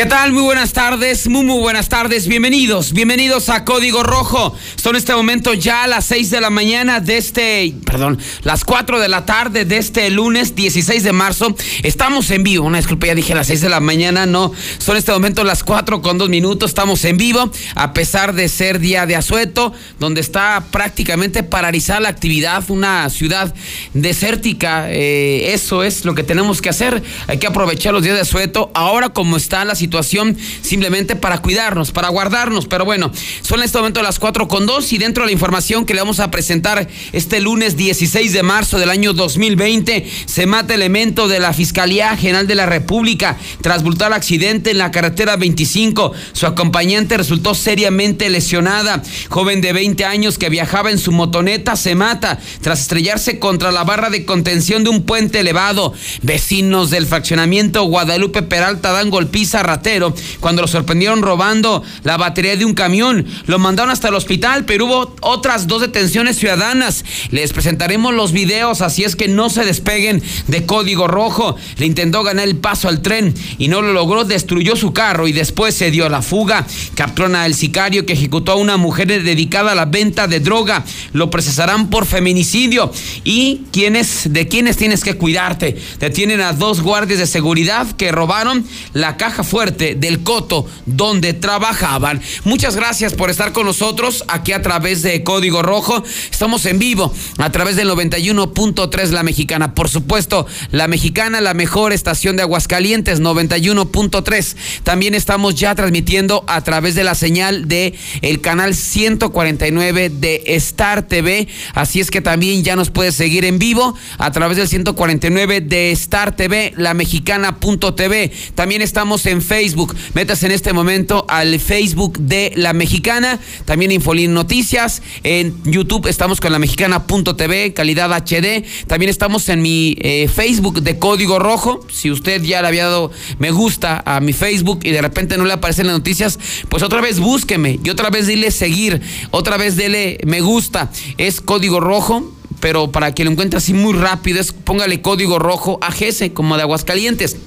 ¿Qué tal? Muy buenas tardes, muy muy buenas tardes, bienvenidos, bienvenidos a Código Rojo. Son este momento ya las 6 de la mañana de este, perdón, las 4 de la tarde de este lunes 16 de marzo. Estamos en vivo, una disculpa, ya dije las 6 de la mañana, no, son este momento las 4 con 2 minutos, estamos en vivo, a pesar de ser día de asueto, donde está prácticamente paralizada la actividad, una ciudad desértica, eh, eso es lo que tenemos que hacer, hay que aprovechar los días de asueto, ahora como está la situación simplemente para cuidarnos, para guardarnos. Pero bueno, son en este momento las 4 con 2 y dentro de la información que le vamos a presentar este lunes 16 de marzo del año 2020, se mata elemento de la Fiscalía General de la República tras brutal accidente en la carretera 25. Su acompañante resultó seriamente lesionada. Joven de 20 años que viajaba en su motoneta se mata tras estrellarse contra la barra de contención de un puente elevado. Vecinos del fraccionamiento Guadalupe Peralta dan golpiza cuando lo sorprendieron robando la batería de un camión. Lo mandaron hasta el hospital, pero hubo otras dos detenciones ciudadanas. Les presentaremos los videos, así es que no se despeguen de código rojo. Le intentó ganar el paso al tren y no lo logró, destruyó su carro y después se dio a la fuga. Capturaron al sicario que ejecutó a una mujer dedicada a la venta de droga. Lo procesarán por feminicidio. ¿Y quiénes, de quiénes tienes que cuidarte? Detienen a dos guardias de seguridad que robaron la caja fuerte del Coto donde trabajaban. Muchas gracias por estar con nosotros aquí a través de Código Rojo. Estamos en vivo a través del 91.3 La Mexicana. Por supuesto, La Mexicana, la mejor estación de Aguascalientes, 91.3. También estamos ya transmitiendo a través de la señal de el canal 149 de Star TV. Así es que también ya nos puedes seguir en vivo a través del 149 de Star TV, la mexicana.tv. También estamos en Facebook. Metas en este momento al Facebook de La Mexicana, también Infolín Noticias. En YouTube estamos con la mexicana.tv, calidad HD. También estamos en mi eh, Facebook de Código Rojo. Si usted ya le había dado me gusta a mi Facebook y de repente no le aparecen las noticias, pues otra vez búsqueme y otra vez dile seguir, otra vez dele me gusta. Es Código Rojo pero para que lo encuentre así muy rápido, es póngale código rojo AGS, como de Aguascalientes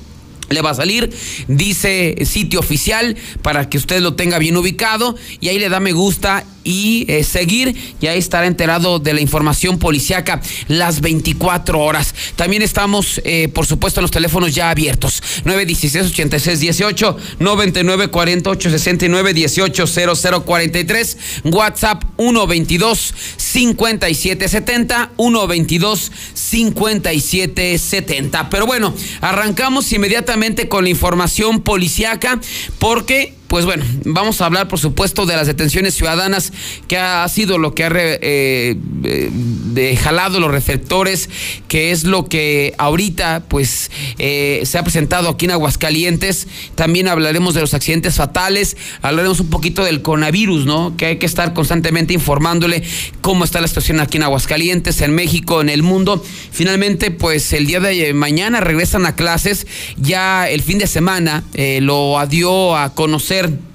le va a salir, dice sitio oficial para que usted lo tenga bien ubicado y ahí le da me gusta y eh, seguir y ahí estará enterado de la información policiaca las 24 horas. También estamos, eh, por supuesto, en los teléfonos ya abiertos. 916-8618, 9948-6918, 0043, WhatsApp 122-5770, 122-5770. Pero bueno, arrancamos inmediatamente con la información policiaca porque pues bueno, vamos a hablar por supuesto de las detenciones ciudadanas, que ha sido lo que ha eh, eh jalado los reflectores, que es lo que ahorita pues eh, se ha presentado aquí en Aguascalientes. También hablaremos de los accidentes fatales, hablaremos un poquito del coronavirus, ¿no? Que hay que estar constantemente informándole cómo está la situación aquí en Aguascalientes, en México, en el mundo. Finalmente, pues el día de mañana regresan a clases, ya el fin de semana lo dio a conocer perder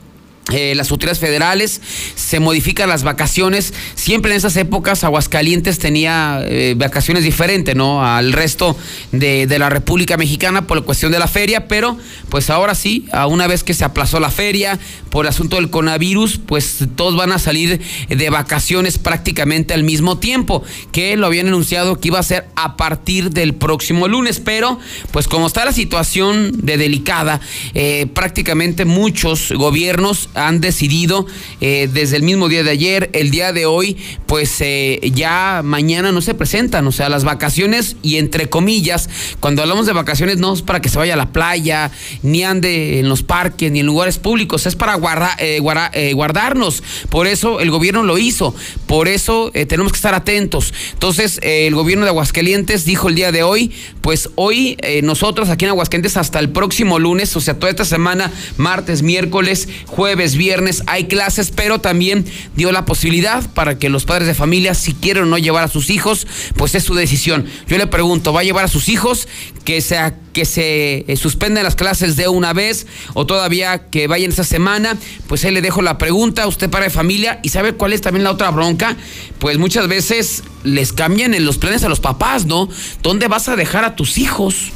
eh, las autoridades federales, se modifican las vacaciones. Siempre en esas épocas Aguascalientes tenía eh, vacaciones diferentes, ¿no? Al resto de, de, la República Mexicana por la cuestión de la feria, pero pues ahora sí, a una vez que se aplazó la feria por el asunto del coronavirus, pues todos van a salir de vacaciones prácticamente al mismo tiempo, que lo habían anunciado que iba a ser a partir del próximo lunes, pero pues como está la situación de delicada, eh, prácticamente muchos gobiernos han decidido eh, desde el mismo día de ayer, el día de hoy, pues eh, ya mañana no se presentan, o sea, las vacaciones y entre comillas, cuando hablamos de vacaciones no es para que se vaya a la playa, ni ande en los parques, ni en lugares públicos, es para eh, guardarnos. Por eso el gobierno lo hizo, por eso tenemos que estar atentos. Entonces, el gobierno de Aguascalientes dijo el día de hoy, pues hoy nosotros aquí en Aguascalientes hasta el próximo lunes, o sea, toda esta semana, martes, miércoles, jueves, viernes hay clases, pero también dio la posibilidad para que los padres de familia, si quieren o no llevar a sus hijos, pues es su decisión. Yo le pregunto, ¿va a llevar a sus hijos que, sea, que se eh, suspenden las clases de una vez o todavía que vayan esa semana? Pues ahí le dejo la pregunta, usted padre de familia, y sabe cuál es también la otra bronca, pues muchas veces les cambian en los planes a los papás, ¿no? ¿Dónde vas a dejar a tus hijos?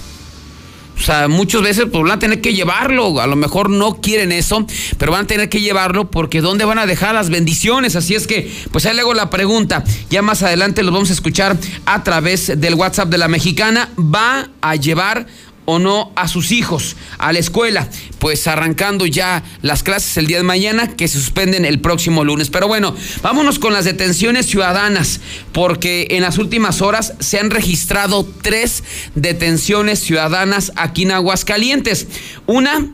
O sea, muchas veces pues, van a tener que llevarlo. A lo mejor no quieren eso, pero van a tener que llevarlo porque ¿dónde van a dejar las bendiciones? Así es que, pues ahí le hago la pregunta. Ya más adelante los vamos a escuchar a través del WhatsApp de la mexicana. ¿Va a llevar o no a sus hijos a la escuela, pues arrancando ya las clases el día de mañana que se suspenden el próximo lunes. Pero bueno, vámonos con las detenciones ciudadanas, porque en las últimas horas se han registrado tres detenciones ciudadanas aquí en Aguascalientes. Una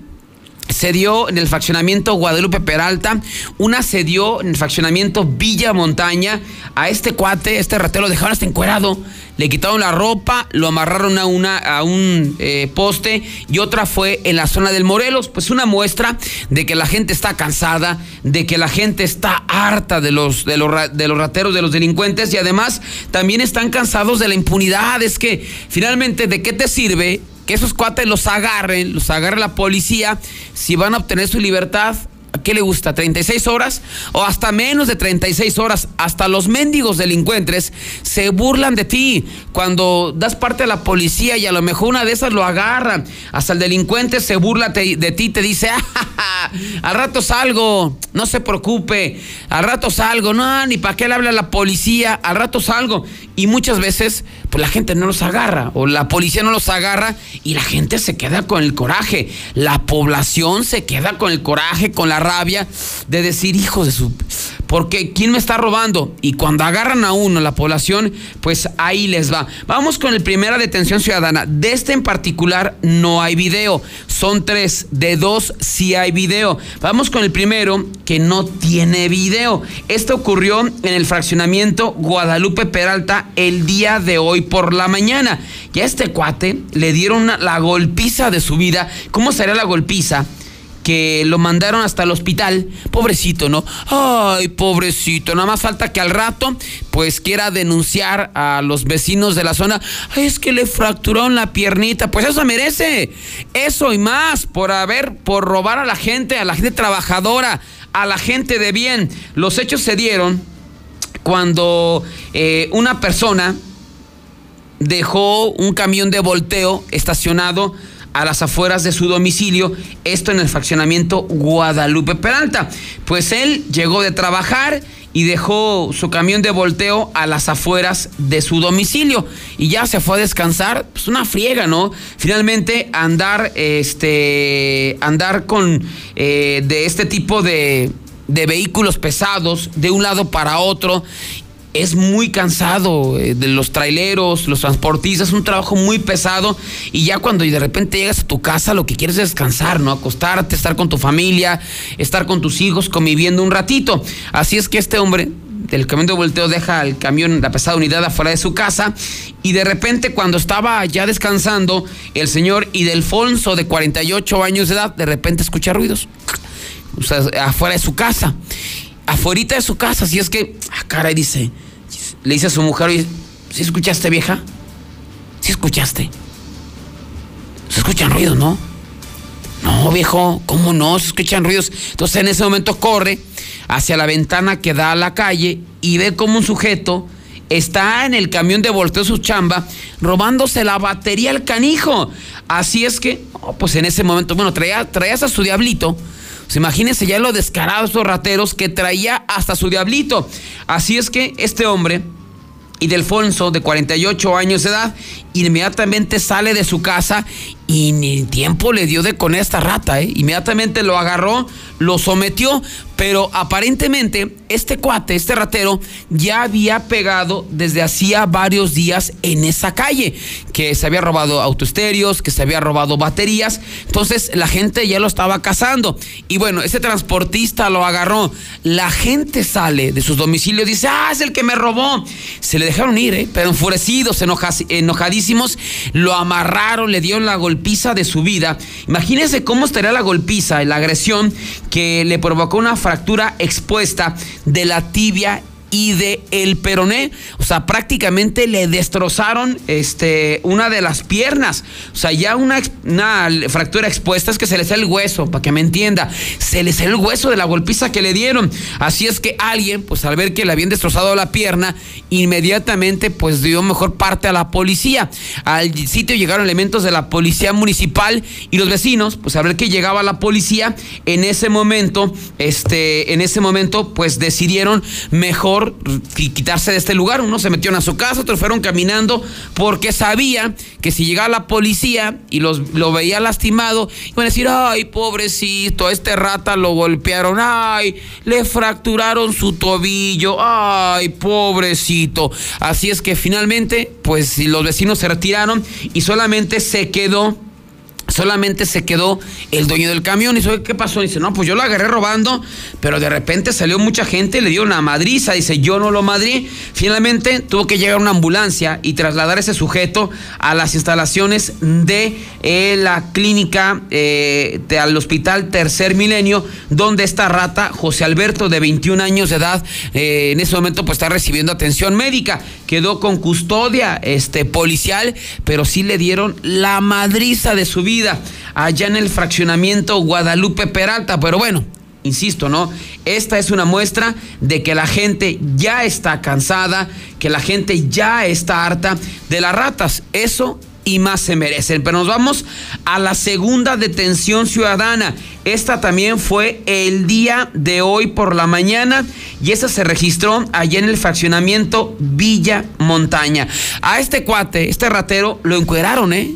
se dio en el faccionamiento Guadalupe Peralta, una se dio en el faccionamiento Villa Montaña. A este cuate, este ratero, lo dejaron hasta encuerado. Le quitaron la ropa, lo amarraron a, una, a un eh, poste y otra fue en la zona del Morelos. Pues una muestra de que la gente está cansada, de que la gente está harta de los, de los, de los rateros, de los delincuentes y además también están cansados de la impunidad. Es que finalmente, ¿de qué te sirve que esos cuates los agarren, los agarre la policía, si van a obtener su libertad, ¿a qué le gusta? ¿36 horas? O hasta menos de 36 horas. Hasta los mendigos delincuentes se burlan de ti cuando das parte a la policía y a lo mejor una de esas lo agarran. Hasta el delincuente se burla de ti, te dice, ah, al rato salgo, no se preocupe, al rato salgo, no, ni para qué le habla la policía, al rato salgo. Y muchas veces pues la gente no los agarra o la policía no los agarra y la gente se queda con el coraje. La población se queda con el coraje, con la rabia de decir, hijos de su... Porque ¿quién me está robando? Y cuando agarran a uno, la población, pues ahí les va. Vamos con el primera detención ciudadana. De este en particular no hay video. Son tres. De dos sí hay video. Vamos con el primero que no tiene video. Esto ocurrió en el fraccionamiento Guadalupe Peralta el día de hoy por la mañana. Y a este cuate le dieron la golpiza de su vida. ¿Cómo sería la golpiza? Que lo mandaron hasta el hospital. Pobrecito, ¿no? Ay, pobrecito. Nada más falta que al rato, pues quiera denunciar a los vecinos de la zona. Ay, es que le fracturaron la piernita. Pues eso merece. Eso y más por haber, por robar a la gente, a la gente trabajadora, a la gente de bien. Los hechos se dieron cuando eh, una persona dejó un camión de volteo estacionado a las afueras de su domicilio, esto en el fraccionamiento Guadalupe Peralta. Pues él llegó de trabajar y dejó su camión de volteo a las afueras de su domicilio y ya se fue a descansar, pues una friega, ¿no? Finalmente andar, este, andar con eh, de este tipo de, de vehículos pesados de un lado para otro es muy cansado eh, de los traileros, los transportistas, es un trabajo muy pesado y ya cuando de repente llegas a tu casa lo que quieres es descansar, ¿no? Acostarte, estar con tu familia, estar con tus hijos, conviviendo un ratito. Así es que este hombre del camión de volteo deja el camión, la pesada unidad afuera de su casa y de repente cuando estaba ya descansando, el señor Idelfonso de 48 años de edad, de repente escucha ruidos, afuera de su casa afuera de su casa. Así es que, ah, caray, dice, le dice a su mujer, ¿sí escuchaste, vieja? ¿Sí escuchaste? Se escuchan ruidos, ¿no? No, viejo, ¿cómo no? Se escuchan ruidos. Entonces en ese momento corre hacia la ventana que da a la calle y ve como un sujeto está en el camión de volteo su chamba robándose la batería al canijo. Así es que, oh, pues en ese momento, bueno, traía, traías a su diablito pues imagínense ya lo descarados estos rateros que traía hasta su diablito. Así es que este hombre, Idelfonso, de 48 años de edad, inmediatamente sale de su casa y ni tiempo le dio de con esta rata, ¿eh? Inmediatamente lo agarró, lo sometió, pero aparentemente este cuate, este ratero, ya había pegado desde hacía varios días en esa calle, que se había robado autoestéreos, que se había robado baterías, entonces la gente ya lo estaba cazando. Y bueno, ese transportista lo agarró, la gente sale de sus domicilios, dice, ah, es el que me robó. Se le dejaron ir, ¿eh? pero enfurecidos, enojadísimos, lo amarraron, le dieron la golpiza de su vida. Imagínense cómo estaría la golpiza, la agresión que le provocó una fractura expuesta de la tibia y de el peroné. O sea, prácticamente le destrozaron este, una de las piernas. O sea, ya una, fractura expuesta es que se le sale el hueso, para que me entienda. Se le sale el hueso de la golpiza que le dieron. Así es que alguien, pues al ver que le habían destrozado la pierna, inmediatamente pues dio mejor parte a la policía. Al sitio llegaron elementos de la policía municipal y los vecinos, pues al ver que llegaba la policía, en ese momento, este, en ese momento, pues decidieron mejor quitarse de este lugar. Uno se metió a su casa, otros fueron caminando porque sabía que si llegaba la policía y los, lo veía lastimado, iban a decir, ay, pobrecito, este rata lo golpearon, ay, le fracturaron su tobillo, ay, pobrecito. Así es que finalmente, pues los vecinos se retiraron y solamente se quedó solamente se quedó el dueño del camión. Y dice, ¿qué pasó? dice, no, pues yo lo agarré robando, pero de repente salió mucha gente, le dio una madriza. Dice, yo no lo madrí. Finalmente tuvo que llegar una ambulancia y trasladar a ese sujeto a las instalaciones de eh, la clínica eh, al hospital Tercer Milenio, donde esta rata, José Alberto, de 21 años de edad, eh, en ese momento pues está recibiendo atención médica. Quedó con custodia este, policial, pero sí le dieron la madriza de su vida allá en el fraccionamiento Guadalupe Peralta. Pero bueno, insisto, ¿no? Esta es una muestra de que la gente ya está cansada, que la gente ya está harta de las ratas. Eso y más se merecen. Pero nos vamos a la segunda detención ciudadana. Esta también fue el día de hoy por la mañana y esa se registró allá en el fraccionamiento Villa Montaña. A este cuate, este ratero, lo encueraron, ¿eh?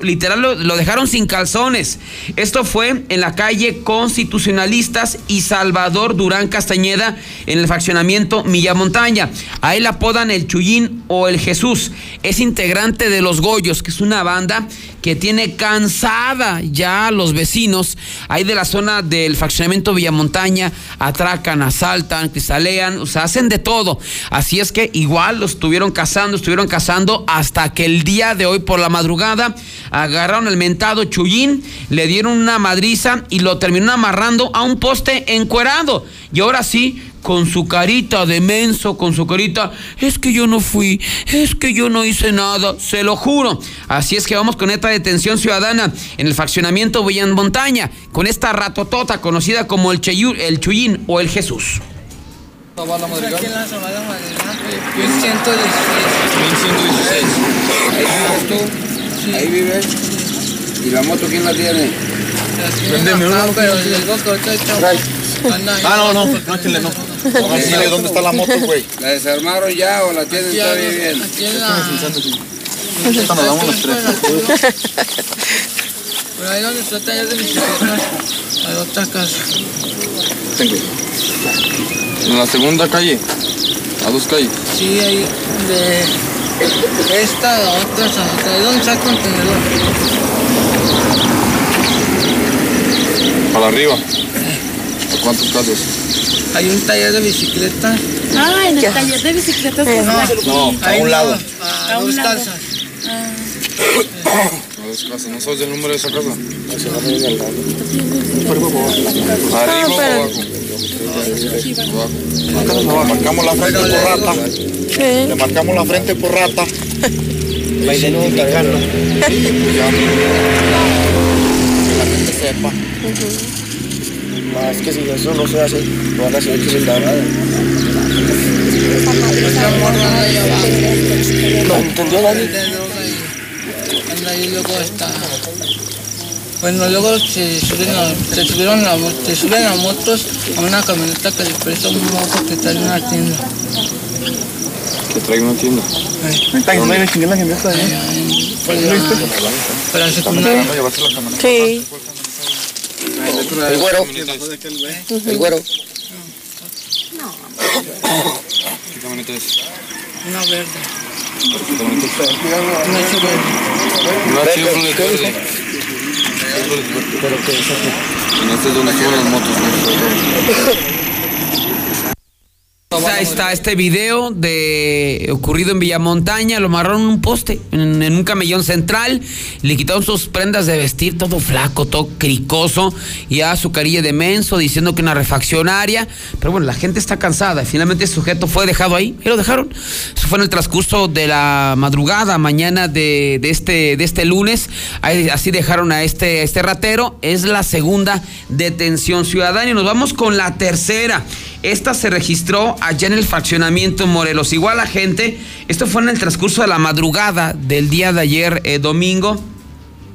Literal lo, dejaron sin calzones. Esto fue en la calle Constitucionalistas y Salvador Durán Castañeda en el fraccionamiento Villa Montaña. Ahí la apodan el Chuyín o el Jesús. Es integrante de Los Goyos, que es una banda que tiene cansada ya a los vecinos ahí de la zona del fraccionamiento Villamontaña, atracan, asaltan, cristalean, o sea, hacen de todo. Así es que igual lo estuvieron cazando, estuvieron cazando hasta que el día de hoy por la madrugada Agarraron al mentado Chuyín, le dieron una madriza y lo terminaron amarrando a un poste encuerado. Y ahora sí, con su carita de menso, con su carita, es que yo no fui, es que yo no hice nada, se lo juro. Así es que vamos con esta detención ciudadana en el faccionamiento Villan Montaña, con esta ratotota conocida como el, Cheyur, el Chuyín o el Jesús. Ahí vive. ¿Y la moto quién la tiene? Vendeme una. Ah, pero el Ah, no, no, no échenle, no. Dónde está la moto, güey. ¿La desarmaron ya o la tienen todavía bien? Aquí en la... Esta nos damos los tres. Por ahí donde está el taller de bicicletas, hay otra casa. Tengo. ¿En la segunda calle? ¿A dos calles? Sí, ahí de esta la otra. ¿De dónde está el contenedor? Para arriba. ¿A cuántos casos? Hay un taller de bicicletas. Ah, en el taller de bicicletas. pues, No, No, a un no, lado. A, A un dos lado. casas. A dos casas. ¿No sabes el número de esa casa? Arriba o abajo. Marcamos la frente por rata. Le marcamos la frente por rata. Para identificarlo. Pues ya. Que la gente sepa. Más que si eso no se hace, lo van a hacer que se nada. No entendió nadie. Anda ahí luego está. Bueno, luego se suben, a, se subieron la, mo- se suben a motos a una camioneta que le presta un moto que está en una tienda. Que traigo una tienda. Allá en- por la, por la secundaria. ¿No llevaste la cámara? Sí. El güero. El güero. ¿Qué camioneta es? Una verde. ¿Qué camioneta es? Una chevrolet. Chevrolet verde. Chevrolet verde. En este es donde suben las motos. ¿no? Está este video de ocurrido en Villamontaña, lo amarraron en un poste, en, en un camellón central, le quitaron sus prendas de vestir, todo flaco, todo cricoso, y a su carilla de menso, diciendo que una refaccionaria, pero bueno, la gente está cansada, finalmente el sujeto fue dejado ahí, y lo dejaron. Eso fue en el transcurso de la madrugada, mañana de, de este, de este lunes, ahí- así dejaron a este, a este ratero, es la segunda detención ciudadana, y nos vamos con la tercera. Esta se registró allá en el fraccionamiento en Morelos. Igual la gente, esto fue en el transcurso de la madrugada del día de ayer, eh, domingo.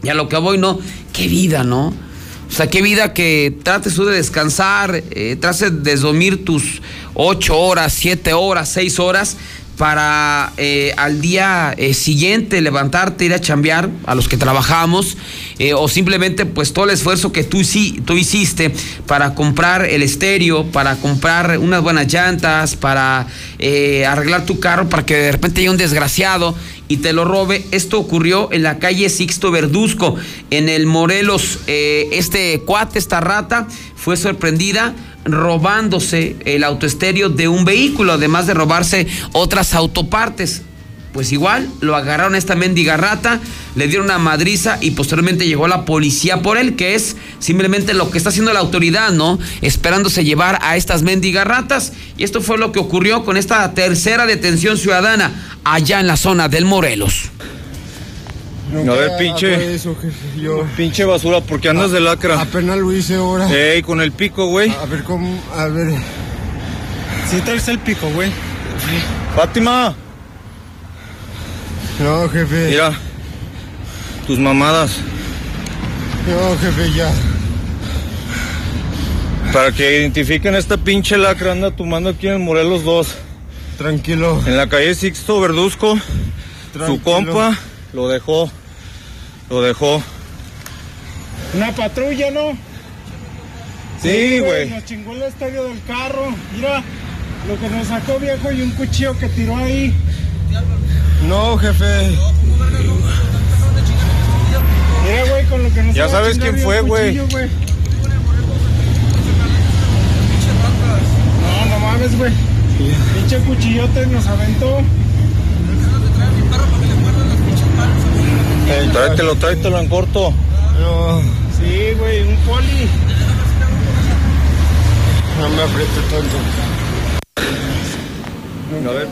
Y a lo que voy, ¿no? Qué vida, ¿no? O sea, qué vida que trates tú de descansar, eh, trates de dormir tus ocho horas, siete horas, seis horas para eh, al día eh, siguiente levantarte, ir a chambear a los que trabajamos, eh, o simplemente pues todo el esfuerzo que tú, sí, tú hiciste para comprar el estéreo, para comprar unas buenas llantas, para arreglar tu carro, para que de repente haya un desgraciado y te lo robe. Esto ocurrió en la calle Sixto Verduzco, en el Morelos. Este cuate, esta rata, fue sorprendida robándose el autoestéreo de un vehículo, además de robarse otras autopartes. Pues igual, lo agarraron a esta mendiga rata, le dieron una madriza y posteriormente llegó la policía por él, que es simplemente lo que está haciendo la autoridad, ¿no? Esperándose llevar a estas mendigas ratas. Y esto fue lo que ocurrió con esta tercera detención ciudadana allá en la zona del Morelos. A ver, pinche. Eso, jefe, yo Pinche basura, porque andas de lacra. apenas lo hice ahora. Ey, con el pico, güey. A ver cómo, a ver. Sí traes el pico, güey. Fátima, No, jefe. mira. Tus mamadas. No, jefe, ya. Para que identifiquen esta pinche lacra, anda tomando aquí en el Morelos 2. Tranquilo. En la calle Sixto Verduzco. Su tranquilo. compa lo dejó. Lo dejó. Una patrulla, ¿no? Sí, güey. Nos chingó el estadio del carro. Mira lo que nos sacó viejo y un cuchillo que tiró ahí. No, jefe. Mira, güey, con lo que nos Ya sabes quién fue, güey. No, no mames, güey. Pinche cuchillote nos aventó. Tráetelo, tráetelo en corto. No, Sí, güey, un poli. no me apriete tanto. A ver,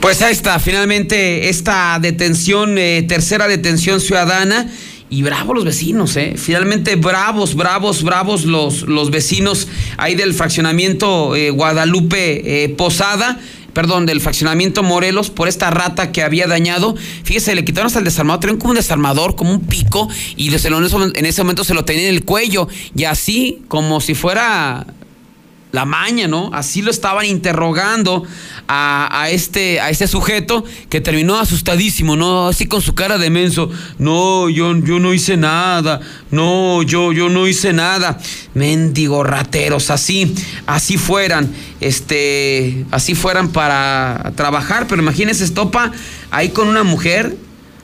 Pues ahí está, finalmente esta detención, eh, tercera detención ciudadana. Y bravos los vecinos, ¿eh? Finalmente bravos, bravos, bravos los, los vecinos ahí del fraccionamiento eh, Guadalupe eh, Posada. Perdón, del fraccionamiento Morelos por esta rata que había dañado. Fíjese, le quitaron hasta el desarmador, traían como un desarmador, como un pico, y ese- en ese momento se lo tenía en el cuello. Y así, como si fuera la maña, ¿no? Así lo estaban interrogando a, este, a este sujeto que terminó asustadísimo, ¿no? Así con su cara de menso. No, yo, yo no hice nada. No, yo, yo no hice nada. Mendigo rateros, así, así fueran, este, así fueran para trabajar. Pero imagínense, estopa ahí con una mujer.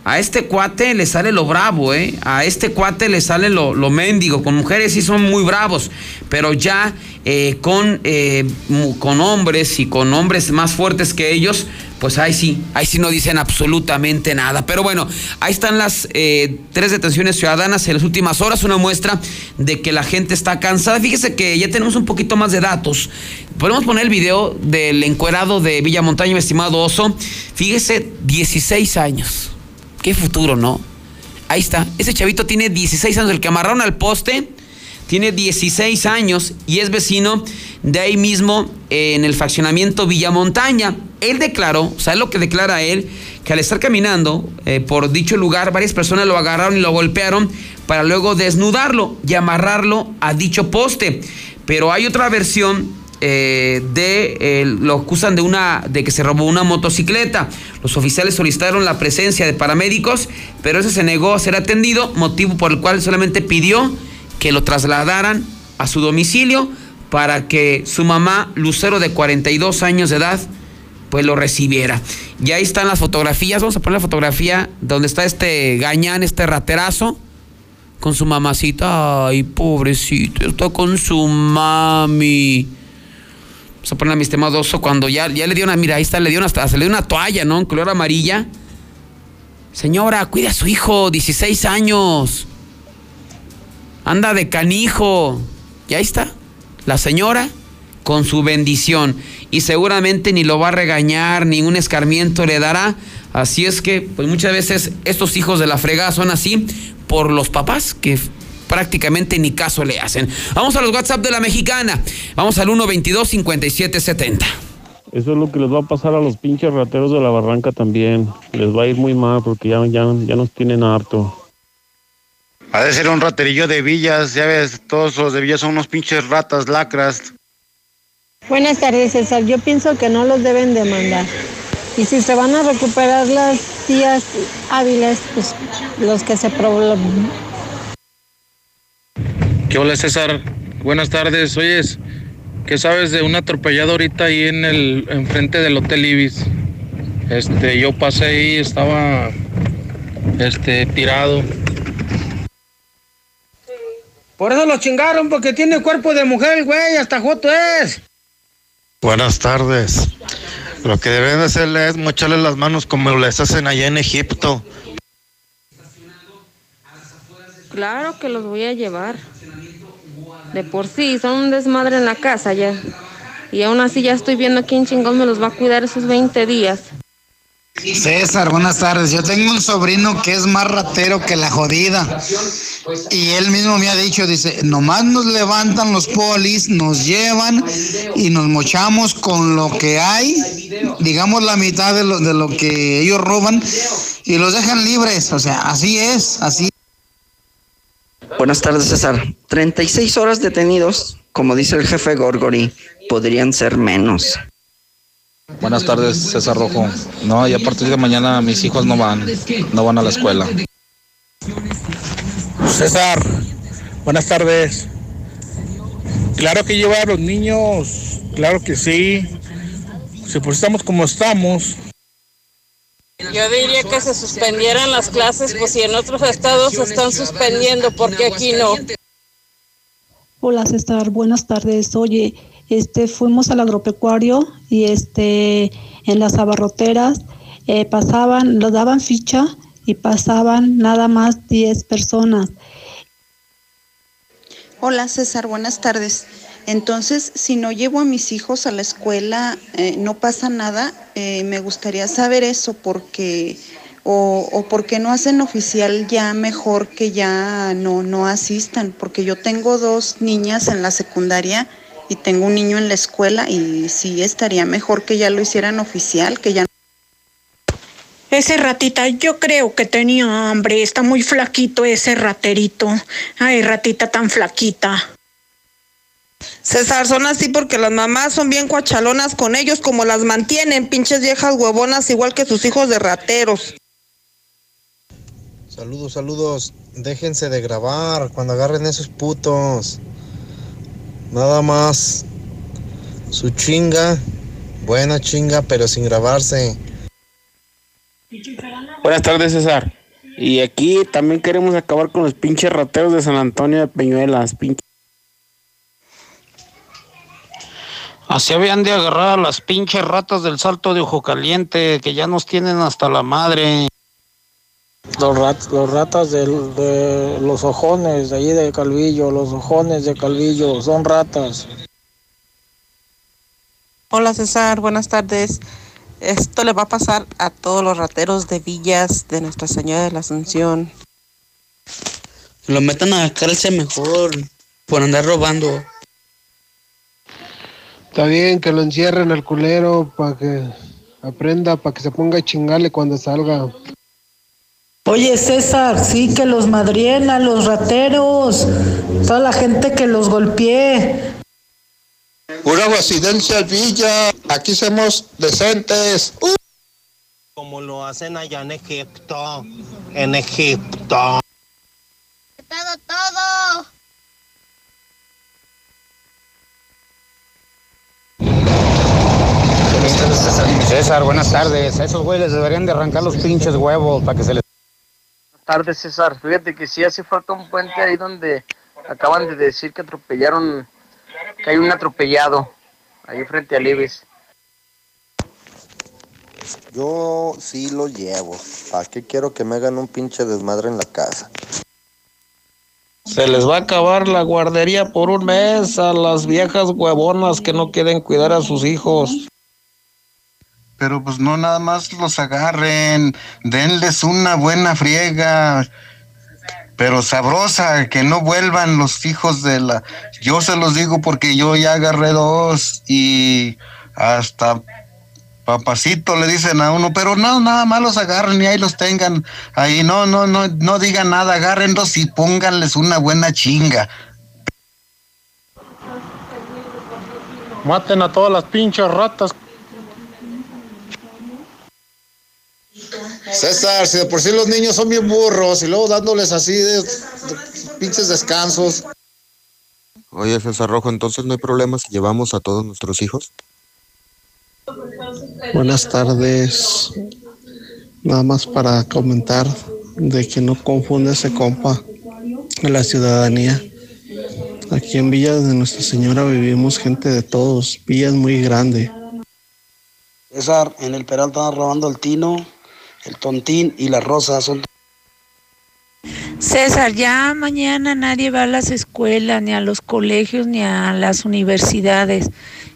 A este cuate le sale lo bravo, ¿eh? A este cuate le sale lo, lo mendigo. Con mujeres sí son muy bravos, pero ya eh, con, eh, con hombres y con hombres más fuertes que ellos, pues ahí sí, ahí sí no dicen absolutamente nada. Pero bueno, ahí están las eh, tres detenciones ciudadanas en las últimas horas, una muestra de que la gente está cansada. Fíjese que ya tenemos un poquito más de datos. Podemos poner el video del encuerado de Villa Montaña, mi estimado Oso. Fíjese, 16 años. Qué futuro, ¿no? Ahí está. Ese chavito tiene 16 años. El que amarraron al poste tiene 16 años y es vecino de ahí mismo eh, en el fraccionamiento Villamontaña. Él declaró, ¿sabe lo que declara él? Que al estar caminando eh, por dicho lugar, varias personas lo agarraron y lo golpearon para luego desnudarlo y amarrarlo a dicho poste. Pero hay otra versión eh, de eh, lo acusan de una de que se robó una motocicleta. Los oficiales solicitaron la presencia de paramédicos, pero ese se negó a ser atendido, motivo por el cual solamente pidió que lo trasladaran a su domicilio para que su mamá, Lucero de 42 años de edad, pues lo recibiera. Y ahí están las fotografías, vamos a poner la fotografía donde está este gañán, este raterazo con su mamacita. Ay, pobrecito, está con su mami. Vamos a poner a mi estimado oso cuando ya, ya le dio una, mira, ahí está, le dio una, hasta le dio una toalla, ¿no? En color amarilla. Señora, cuida a su hijo, 16 años. Anda de canijo. Y ahí está. La señora con su bendición. Y seguramente ni lo va a regañar, ningún escarmiento le dará. Así es que, pues muchas veces estos hijos de la fregada son así por los papás que prácticamente ni caso le hacen. Vamos a los WhatsApp de la mexicana. Vamos al 122-5770. Eso es lo que les va a pasar a los pinches rateros de la barranca también. Les va a ir muy mal porque ya, ya, ya nos tienen harto. Ha de ser un raterillo de villas, ya ves, todos los de villas son unos pinches ratas lacras. Buenas tardes, César. Yo pienso que no los deben demandar. Y si se van a recuperar las días hábiles, pues los que se probleman. ¿Qué hola César? Buenas tardes. Oyes, ¿qué sabes de un atropellado ahorita ahí en el enfrente del Hotel Ibis? Este, yo pasé ahí, estaba este tirado. Por eso lo chingaron, porque tiene cuerpo de mujer, güey, hasta joto es. Buenas tardes. Lo que deben hacerle es mocharle las manos como les hacen allá en Egipto. Claro que los voy a llevar. De por sí, son un desmadre en la casa ya. Y aún así ya estoy viendo quién chingón me los va a cuidar esos 20 días. César, buenas tardes. Yo tengo un sobrino que es más ratero que la jodida. Y él mismo me ha dicho, dice, nomás nos levantan los polis, nos llevan y nos mochamos con lo que hay, digamos la mitad de lo, de lo que ellos roban y los dejan libres. O sea, así es, así. Buenas tardes, César. 36 horas detenidos, como dice el jefe Gorgori, podrían ser menos. Buenas tardes, César Rojo. No, y a partir de mañana mis hijos no van, no van a la escuela. César, buenas tardes. Claro que lleva a los niños, claro que sí. Si pues estamos como estamos. Yo diría que se suspendieran las clases, pues si en otros estados se están suspendiendo, porque aquí no. Hola César, buenas tardes. Oye, este fuimos al agropecuario y este en las abarroteras eh, pasaban, lo daban ficha y pasaban nada más 10 personas. Hola César, buenas tardes. Entonces, si no llevo a mis hijos a la escuela, eh, no pasa nada. Eh, me gustaría saber eso porque o, o por qué no hacen oficial ya mejor que ya no no asistan, porque yo tengo dos niñas en la secundaria y tengo un niño en la escuela y sí estaría mejor que ya lo hicieran oficial, que ya Ese ratita, yo creo que tenía hambre. Está muy flaquito ese raterito. Ay, ratita tan flaquita. César, son así porque las mamás son bien cuachalonas con ellos, como las mantienen, pinches viejas huevonas, igual que sus hijos de rateros. Saludos, saludos. Déjense de grabar cuando agarren esos putos. Nada más. Su chinga. Buena chinga, pero sin grabarse. Buenas tardes, César. Y aquí también queremos acabar con los pinches rateros de San Antonio de Peñuelas. Pinche. Así habían de agarrar a las pinches ratas del salto de ojo caliente, que ya nos tienen hasta la madre. Los, rat, los ratas del- de los ojones de allí de Calvillo, los ojones de Calvillo, son ratas. Hola César, buenas tardes. Esto le va a pasar a todos los rateros de villas de Nuestra Señora de la Asunción. Lo metan a la cárcel mejor por andar robando. Está bien que lo encierren al culero para que aprenda, para que se ponga a chingarle cuando salga. Oye, César, sí que los madrien a los rateros, toda la gente que los golpeé. Pura residencia Villa. Aquí somos decentes. Como lo hacen allá en Egipto. En Egipto. Todo, todo. César, buenas tardes. A esos güeyes deberían de arrancar los pinches huevos para que se les... Buenas tardes, César. Fíjate que sí hace falta un puente ahí donde acaban de decir que atropellaron, que hay un atropellado ahí frente al Ibis. Yo sí lo llevo. ¿Para qué quiero que me hagan un pinche desmadre en la casa? Se les va a acabar la guardería por un mes a las viejas huevonas que no quieren cuidar a sus hijos. Pero pues no nada más los agarren, denles una buena friega, pero sabrosa, que no vuelvan los hijos de la... Yo se los digo porque yo ya agarré dos y hasta papacito le dicen a uno, pero no, nada más los agarren y ahí los tengan ahí, no, no, no, no digan nada, agárrenlos y pónganles una buena chinga. Maten a todas las pinches ratas. César, si de por sí los niños son bien burros y luego dándoles así de, de pinches descansos. Oye, César Rojo, entonces no hay problema si llevamos a todos nuestros hijos. Buenas tardes. Nada más para comentar de que no confunde ese compa a la ciudadanía. Aquí en Villa de Nuestra Señora vivimos gente de todos. Villa es muy grande. César, en el Peral están robando el tino, el tontín y la rosa. Son César, ya mañana nadie va a las escuelas, ni a los colegios, ni a las universidades.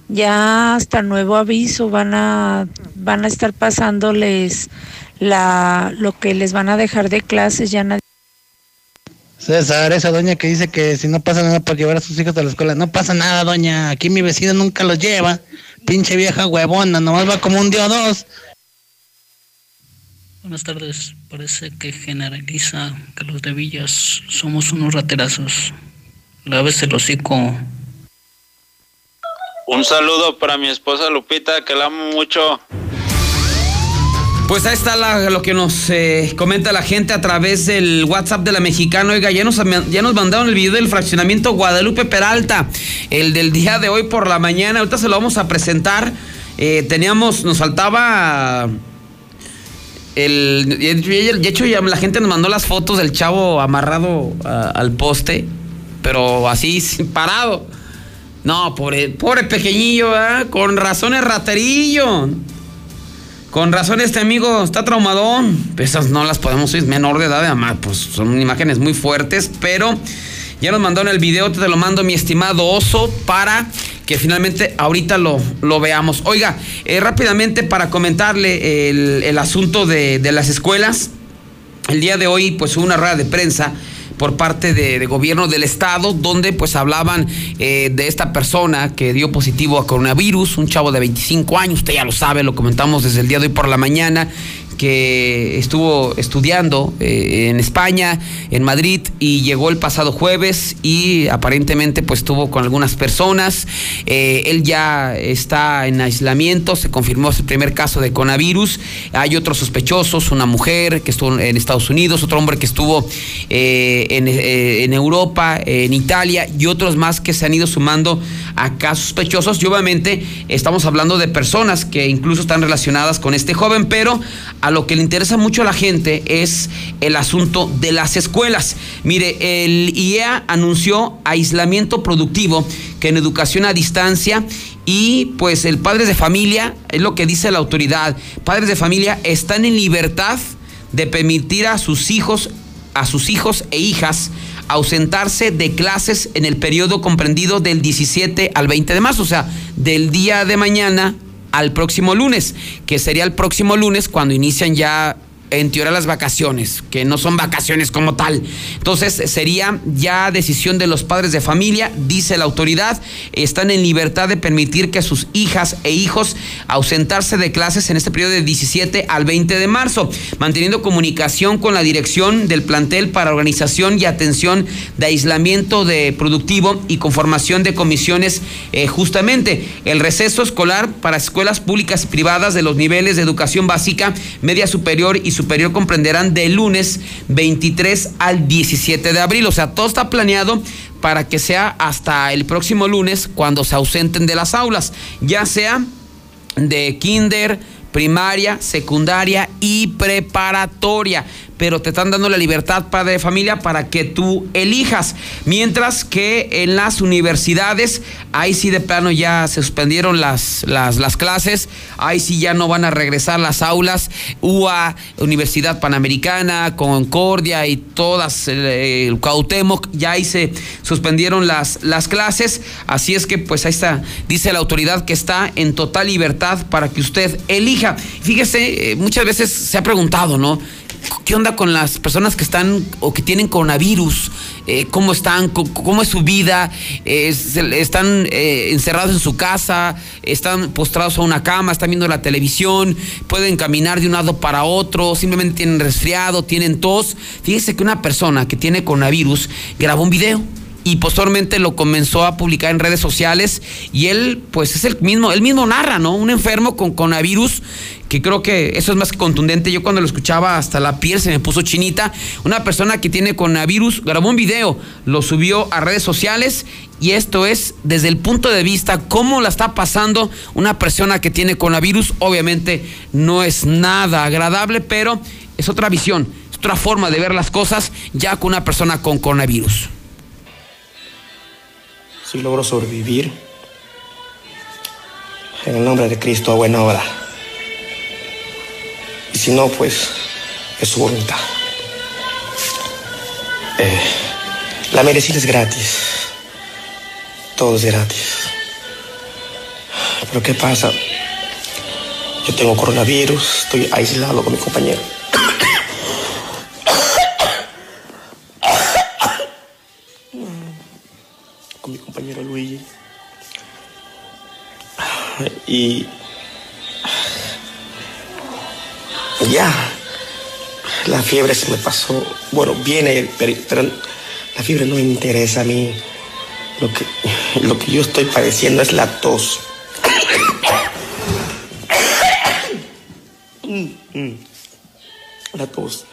Ya hasta nuevo aviso van a, van a estar pasándoles la, lo que les van a dejar de clases. Ya nadie César, esa doña que dice que si no pasa nada para llevar a sus hijos a la escuela, no pasa nada, doña. Aquí mi vecino nunca los lleva. Pinche vieja huevona, nomás va como un día o dos. Buenas tardes. Parece que generaliza que los de Villas somos unos raterazos. Lávese el hocico. Un saludo para mi esposa Lupita, que la amo mucho. Pues ahí está la- lo que nos eh, comenta la gente a través del WhatsApp de la mexicana. Oiga, ya nos, ya nos mandaron el video del fraccionamiento Guadalupe Peralta, el del día de hoy por la mañana. Ahorita se lo vamos a presentar. Eh, teníamos, nos faltaba el. De hecho, ya la gente nos mandó las fotos del chavo amarrado a- al poste, pero así, sin- parado. No, pobre, pobre pequeñillo, ¿verdad? Con razón es raterillo. Con razón este amigo está traumadón. Esas no las podemos subir, menor de edad, además, pues son imágenes muy fuertes, pero ya nos mandaron el video, te lo mando mi estimado oso para que finalmente ahorita lo, lo veamos. Oiga, eh, rápidamente para comentarle el, el asunto de, las escuelas. El día de hoy, pues hubo una rueda de prensa por parte de, de gobierno del estado, donde pues hablaban eh, de esta persona que dio positivo a coronavirus, un chavo de 25 años, usted ya lo sabe, lo comentamos desde el día de hoy por la mañana, que estuvo estudiando eh, en España, en Madrid, y llegó el pasado jueves y aparentemente pues estuvo con algunas personas. Eh, él ya está en aislamiento, se confirmó el primer caso de coronavirus. Hay otros sospechosos, una mujer que estuvo en Estados Unidos, otro hombre que estuvo eh, en, en Europa, en Italia y otros más que se han ido sumando a casos sospechosos. Y obviamente estamos hablando de personas que incluso están relacionadas con este joven, pero a lo que le interesa mucho a la gente es el asunto de las escuelas. Mire, el IEA anunció aislamiento productivo que en educación a distancia y pues el padres de familia, es lo que dice la autoridad, padres de familia están en libertad de permitir a sus hijos a sus hijos e hijas ausentarse de clases en el periodo comprendido del 17 al 20 de marzo, o sea, del día de mañana al próximo lunes, que sería el próximo lunes cuando inician ya en teoría las vacaciones, que no son vacaciones como tal. Entonces sería ya decisión de los padres de familia, dice la autoridad, están en libertad de permitir que sus hijas e hijos ausentarse de clases en este periodo de 17 al 20 de marzo, manteniendo comunicación con la dirección del plantel para organización y atención de aislamiento de productivo y conformación de comisiones eh, justamente el receso escolar para escuelas públicas y privadas de los niveles de educación básica, media superior y superior comprenderán del lunes 23 al 17 de abril. O sea, todo está planeado para que sea hasta el próximo lunes cuando se ausenten de las aulas, ya sea de kinder, primaria, secundaria y preparatoria. Pero te están dando la libertad, padre de familia, para que tú elijas. Mientras que en las universidades, ahí sí de plano ya se suspendieron las, las, las clases, ahí sí ya no van a regresar las aulas. UA, Universidad Panamericana, Concordia y todas, el Cuauhtémoc, ya ahí se suspendieron las, las clases. Así es que, pues ahí está, dice la autoridad que está en total libertad para que usted elija. Fíjese, eh, muchas veces se ha preguntado, ¿no? ¿Qué onda con las personas que están o que tienen coronavirus? Eh, ¿Cómo están? ¿Cómo, es su vida? Eh, ¿Están eh, encerrados en su casa? ¿Están postrados a una cama? ¿Están viendo la televisión? ¿Pueden caminar de un lado para otro? ¿Simplemente tienen resfriado? ¿Tienen tos? Fíjese que una persona que tiene coronavirus grabó un video y posteriormente lo comenzó a publicar en redes sociales y él pues es el mismo, él mismo narra, ¿no? Un enfermo con coronavirus que creo que eso es más que contundente. Yo cuando lo escuchaba hasta la piel se me puso chinita. Una persona que tiene coronavirus grabó un video, lo subió a redes sociales y esto es desde el punto de vista cómo la está pasando una persona que tiene coronavirus. Obviamente no es nada agradable, pero es otra visión, es otra forma de ver las cosas ya con una persona con coronavirus. Si logro sobrevivir, en el nombre de Cristo a buena obra. Y si no, pues es su voluntad. Eh, la medicina es gratis. Todo es gratis. Pero ¿qué pasa? Yo tengo coronavirus, estoy aislado con mi compañero. Y ya, la fiebre se me pasó. Bueno, viene, pero, la fiebre no me interesa a mí. Lo que, lo que yo estoy padeciendo es la tos. La tos.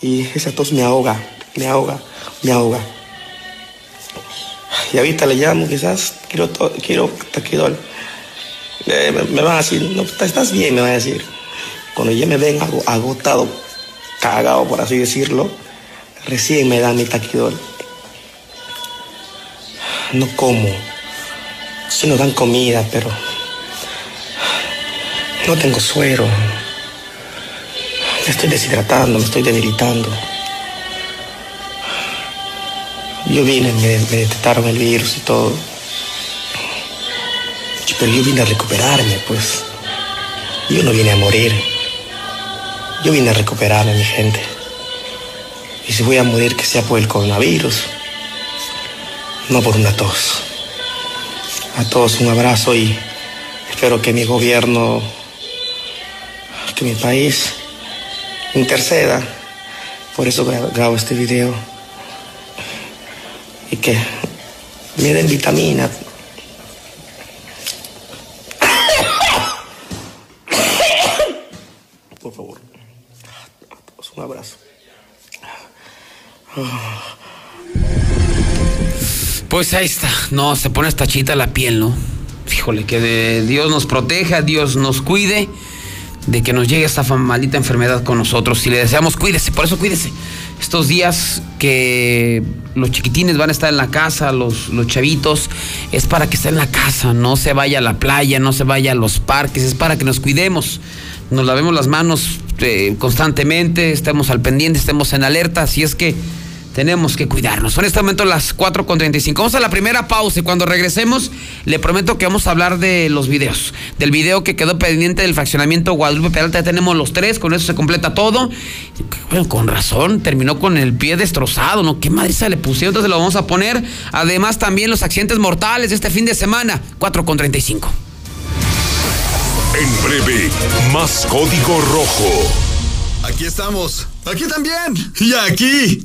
Y esa tos me ahoga, me ahoga, me ahoga. Y ahorita le llamo, quizás quiero, quiero taquidol. Eh, me, van a decir, no, estás bien, me van a decir. Cuando ya me ven ago- agotado, cagado, por así decirlo, recién me dan mi taquidol. No como. Sí nos dan comida, pero no tengo suero. Me estoy deshidratando, me estoy debilitando. Yo vine, me, me detectaron el virus y todo. Pero yo vine a recuperarme, pues. Yo no vine a morir. Yo vine a recuperarme, mi gente. Y si voy a morir, que sea por el coronavirus, no por una tos. A todos un abrazo y espero que mi gobierno, que mi país interceda. Por eso gra- grabo este video. Y que me den vitamina. Pues ahí está. No, se pone esta chita la piel, ¿no? Híjole, que Dios nos proteja, Dios nos cuide de que nos llegue esta maldita enfermedad con nosotros. Si le deseamos, cuídese, por eso cuídese. Estos días que los chiquitines van a estar en la casa, los, los chavitos, es para que esté en la casa, no se vaya a la playa, no se vaya a los parques, es para que nos cuidemos, nos lavemos las manos eh, constantemente, estemos al pendiente, estemos en alerta, así es que tenemos que cuidarnos. Son en este momento las 4.35. Vamos a la primera pausa y cuando regresemos le prometo que vamos a hablar de los videos. Del video que quedó pendiente del fraccionamiento Guadalupe Peralta. Ya tenemos los tres, con eso se completa todo. Bueno, con razón, terminó con el pie destrozado, ¿no? ¿Qué madriza le pusieron? Entonces lo vamos a poner. Además también los accidentes mortales de este fin de semana. 4.35. En breve, más código rojo. Aquí estamos. Aquí también. Y aquí.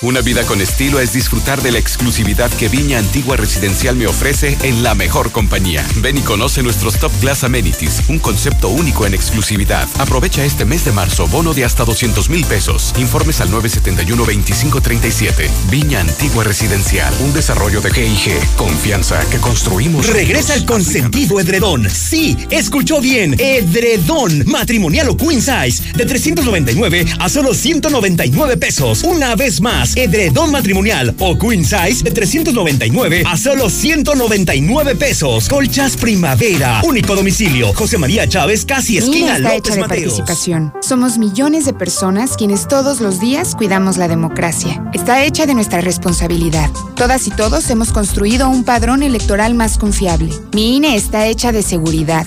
Una vida con estilo es disfrutar de la exclusividad que Viña Antigua Residencial me ofrece en la mejor compañía. Ven y conoce nuestros Top Glass Amenities, un concepto único en exclusividad. Aprovecha este mes de marzo, bono de hasta 200 mil pesos. Informes al 971-2537. Viña Antigua Residencial, un desarrollo de GIG. Confianza que construimos. Regresa el consentido edredón. Sí, escuchó bien. Edredón matrimonial o queen size de 399 a solo 199 pesos. Una vez más, edredón matrimonial o queen size de 399 a solo 199 pesos. Colchas Primavera. Único domicilio. José María Chávez, casi esquina está López hecha de Mateos. participación. Somos millones de personas quienes todos los días cuidamos la democracia. Está hecha de nuestra responsabilidad. Todas y todos hemos construido un padrón electoral más confiable. Mi INE está hecha de seguridad.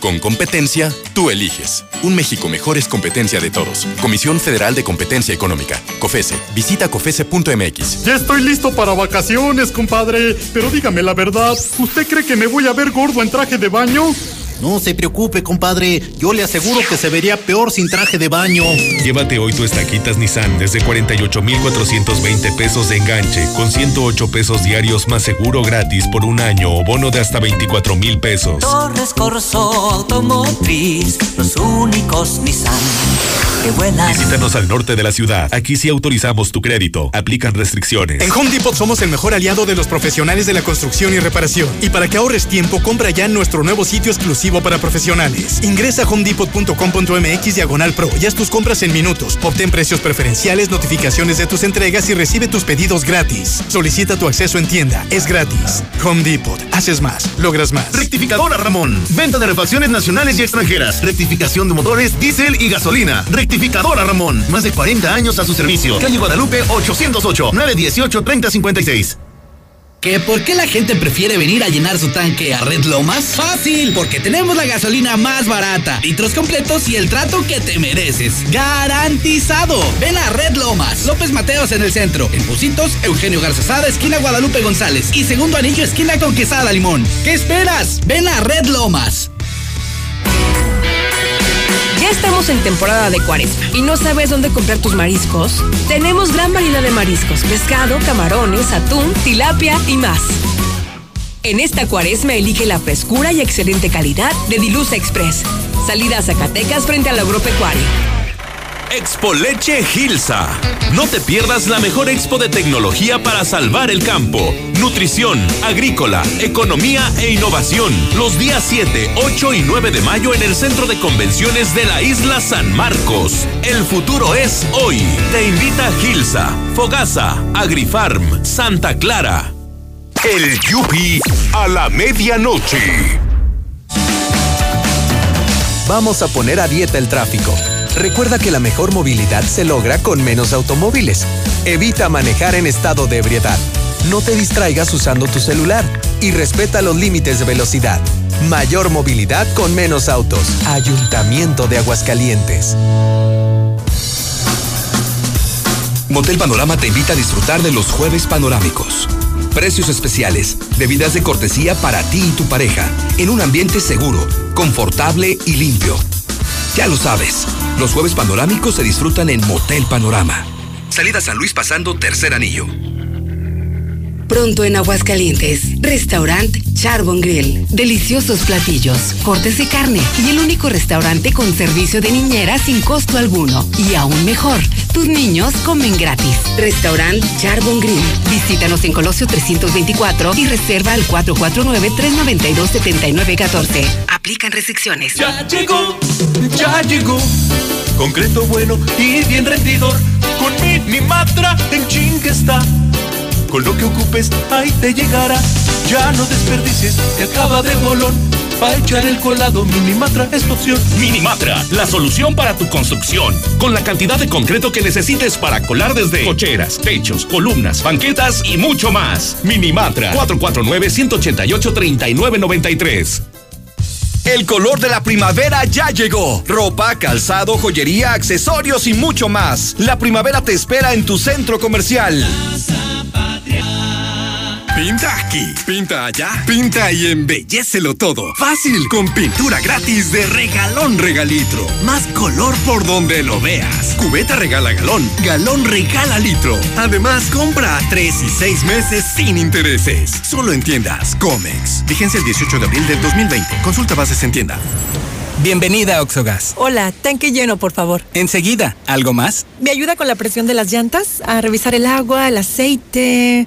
Con competencia, tú eliges. Un México mejor es competencia de todos. Comisión Federal de Competencia Económica. COFESE. Visita COFESE.mx. Ya estoy listo para vacaciones, compadre. Pero dígame la verdad, ¿usted cree que me voy a ver gordo en traje de baño? No se preocupe, compadre. Yo le aseguro que se vería peor sin traje de baño. Llévate hoy tu estaquitas Nissan desde 48,420 pesos de enganche, con 108 pesos diarios más seguro gratis por un año o bono de hasta 24 mil pesos. Torres Corso Automotriz, los únicos Nissan que vuelan. Visítanos al norte de la ciudad. Aquí sí autorizamos tu crédito. Aplican restricciones. En Home Depot somos el mejor aliado de los profesionales de la construcción y reparación. Y para que ahorres tiempo, compra ya nuestro nuevo sitio exclusivo para profesionales. Ingresa a homedepot.com.mx diagonal pro y haz tus compras en minutos. Obtén precios preferenciales, notificaciones de tus entregas y recibe tus pedidos gratis. Solicita tu acceso en tienda. Es gratis. Home Depot. Haces más. Logras más. Rectificadora Ramón. Venta de refacciones nacionales y extranjeras. Rectificación de motores, diésel y gasolina. Rectificadora Ramón. Más de 40 años a su servicio. Calle Guadalupe 808 918 3056. ¿Que por qué la gente prefiere venir a llenar su tanque a Red Lomas? Fácil, porque tenemos la gasolina más barata, litros completos y el trato que te mereces. ¡Garantizado! Ven a Red Lomas, López Mateos en el centro, en Positos, Eugenio Garzazada, esquina Guadalupe González y segundo anillo, esquina con Quesada Limón. ¿Qué esperas? Ven a Red Lomas. Estamos en temporada de cuaresma y no sabes dónde comprar tus mariscos. Tenemos gran variedad de mariscos, pescado, camarones, atún, tilapia y más. En esta cuaresma elige la frescura y excelente calidad de Dilusa Express. Salida a Zacatecas frente al agropecuario. Expo Leche Gilsa. No te pierdas la mejor expo de tecnología para salvar el campo. Nutrición, agrícola, economía e innovación. Los días 7, 8 y 9 de mayo en el Centro de Convenciones de la Isla San Marcos. El futuro es hoy. Te invita Gilsa, Fogasa, Agrifarm, Santa Clara. El Yupi a la medianoche. Vamos a poner a dieta el tráfico. Recuerda que la mejor movilidad se logra con menos automóviles. Evita manejar en estado de ebriedad. No te distraigas usando tu celular y respeta los límites de velocidad. Mayor movilidad con menos autos. Ayuntamiento de Aguascalientes. Motel Panorama te invita a disfrutar de los jueves panorámicos. Precios especiales, bebidas de cortesía para ti y tu pareja, en un ambiente seguro, confortable y limpio. Ya lo sabes, los jueves panorámicos se disfrutan en Motel Panorama. Salida San Luis pasando tercer anillo. Pronto en Aguascalientes, restaurant Charbon Grill. Deliciosos platillos, cortes de carne y el único restaurante con servicio de niñera sin costo alguno. Y aún mejor, tus niños comen gratis. Restaurant Charbon Grill. Visítanos en Colosio 324 y reserva al 449-392-7914. Aplican restricciones. Ya llegó, ya llegó. Concreto bueno y bien rendidor. Con mi Matra en ching está. Con lo que ocupes, ahí te llegará. Ya no desperdicies, te acaba de bolón. Para echar el colado, Minimatra es tu opción. Minimatra, la solución para tu construcción. Con la cantidad de concreto que necesites para colar desde cocheras, techos, columnas, banquetas y mucho más. Minimatra, 449-188-3993. El color de la primavera ya llegó. Ropa, calzado, joyería, accesorios y mucho más. La primavera te espera en tu centro comercial. Pinta aquí, pinta allá, pinta y embellecelo todo. Fácil, con pintura gratis de regalón regalitro. Más color por donde lo veas. Cubeta regala galón, galón regala litro. Además, compra a 3 y 6 meses sin intereses. Solo en tiendas Comex. Vigencia el 18 de abril del 2020. Consulta bases en tienda. Bienvenida a Oxogas. Hola, tanque lleno, por favor. Enseguida, ¿algo más? ¿Me ayuda con la presión de las llantas? A revisar el agua, el aceite.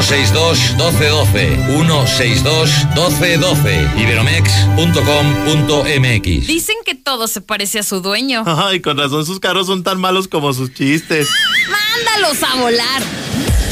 162-1212. 162-1212. Iberomex.com.mx. Dicen que todo se parece a su dueño. Ay, con razón sus carros son tan malos como sus chistes. ¡Mándalos a volar!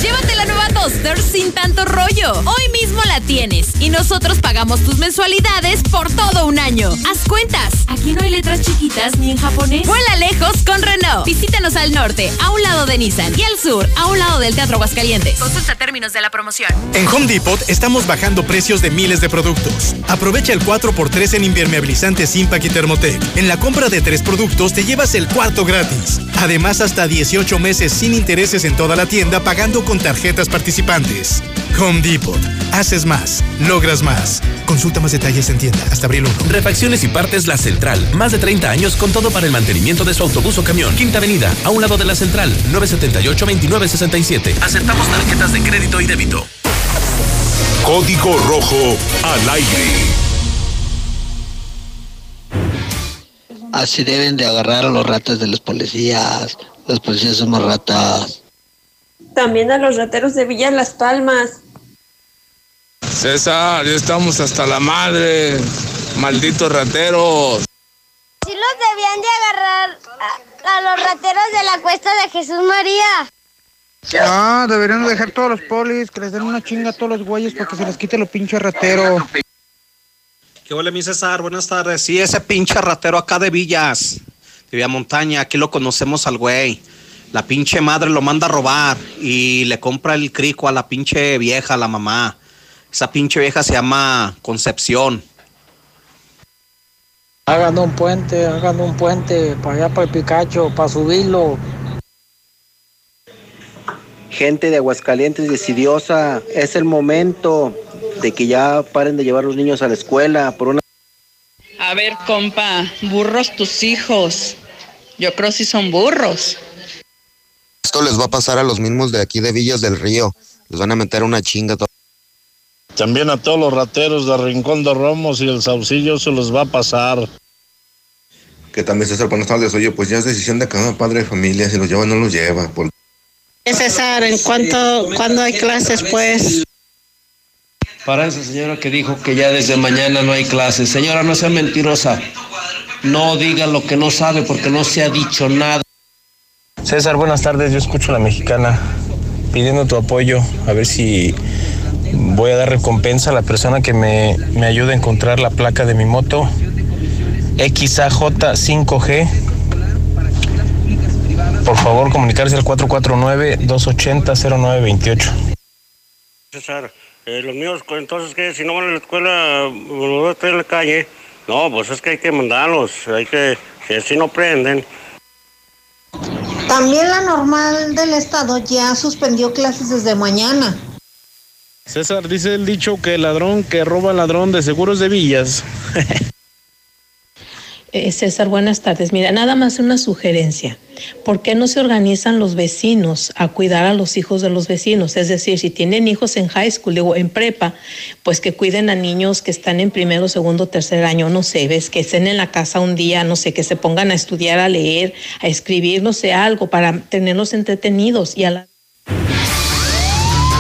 Llévate la nueva Duster sin tanto rollo. Hoy mismo la tienes y nosotros pagamos tus mensualidades por todo un año. Haz cuentas. Aquí no hay letras chiquitas ni en japonés. Vuela lejos con Renault. Visítanos al norte, a un lado de Nissan y al sur, a un lado del Teatro Aguascalientes. Consulta términos de la promoción. En Home Depot estamos bajando precios de miles de productos. Aprovecha el 4x3 en impermeabilizantes Impact y Thermotec. En la compra de tres productos te llevas el cuarto gratis. Además, hasta 18 meses sin intereses en toda la tienda pagando con tarjetas participantes. Home Depot. Haces más. Logras más. Consulta más detalles en tienda hasta abril 1. Refacciones y partes La Central. Más de 30 años con todo para el mantenimiento de su autobús o camión. Quinta Avenida, a un lado de La Central. 978-2967. Aceptamos tarjetas de crédito y débito. Código Rojo al aire. Así deben de agarrar a los ratas de los policías. Los policías somos ratas. También a los rateros de Villa Las Palmas. César, ya estamos hasta la madre. Malditos rateros. Sí los debían de agarrar a, a los rateros de la cuesta de Jesús María. Ah, deberían dejar todos los polis, que les den una chinga a todos los güeyes para que se les quite lo pinche ratero. ¿Qué hola, mi César? Buenas tardes. Sí, ese pinche ratero acá de Villas, de Villa Montaña, aquí lo conocemos al güey. La pinche madre lo manda a robar y le compra el crico a la pinche vieja, a la mamá. Esa pinche vieja se llama Concepción. Hagan un puente, hagan un puente para allá para el Picacho, para subirlo. Gente de Aguascalientes decidiosa, es el momento de que ya paren de llevar los niños a la escuela por una... A ver, compa, burros tus hijos. Yo creo si son burros. Esto les va a pasar a los mismos de aquí de Villas del Río. Les van a meter una chinga. También a todos los rateros de Rincón de Romos y el Saucillo se los va a pasar. Que también César Buenas tardes. Oye, pues ya es decisión de cada padre de familia. Si los lleva o no los lleva. Por... César, ¿en cuánto, cuándo hay clases, pues? Para esa señora que dijo que ya desde mañana no hay clases. Señora, no sea mentirosa. No diga lo que no sabe porque no se ha dicho nada. César, buenas tardes. Yo escucho a la mexicana pidiendo tu apoyo. A ver si voy a dar recompensa a la persona que me, me ayude a encontrar la placa de mi moto. XAJ5G. Por favor, comunicarse al 449-280-0928. César, eh, los míos, entonces, que si no van a la escuela, los a en la calle. No, pues es que hay que mandarlos, hay que, si así no prenden. También la normal del estado ya suspendió clases desde mañana. César, dice el dicho que el ladrón que roba ladrón de seguros de villas. Eh, César, buenas tardes. Mira, nada más una sugerencia. ¿Por qué no se organizan los vecinos a cuidar a los hijos de los vecinos? Es decir, si tienen hijos en high school o en prepa, pues que cuiden a niños que están en primero, segundo, tercer año, no sé, ves, que estén en la casa un día, no sé, que se pongan a estudiar, a leer, a escribir, no sé, algo para tenerlos entretenidos y a la...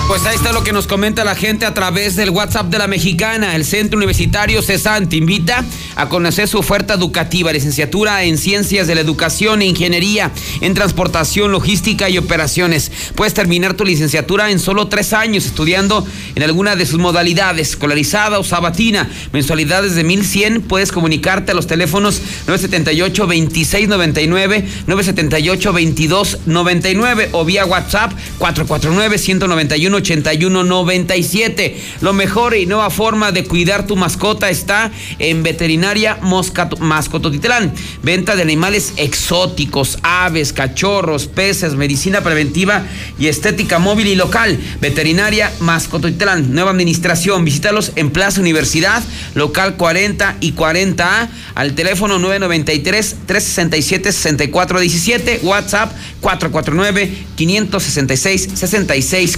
Pues ahí está lo que nos comenta la gente a través del WhatsApp de la Mexicana. El Centro Universitario CESAN te invita a conocer su oferta educativa, licenciatura en Ciencias de la Educación e Ingeniería, en Transportación, Logística y Operaciones. Puedes terminar tu licenciatura en solo tres años estudiando en alguna de sus modalidades, escolarizada o sabatina. Mensualidades de 1100. Puedes comunicarte a los teléfonos 978-2699, 978-2299 o vía WhatsApp 449 191 8197. Lo mejor y nueva forma de cuidar tu mascota está en Veterinaria Mascototitlán. Venta de animales exóticos, aves, cachorros, peces, medicina preventiva y estética móvil y local. Veterinaria Mascototitlán. Nueva administración. Visítalos en Plaza Universidad, local 40 y 40A, al teléfono 993 367 6417, WhatsApp 449 566 66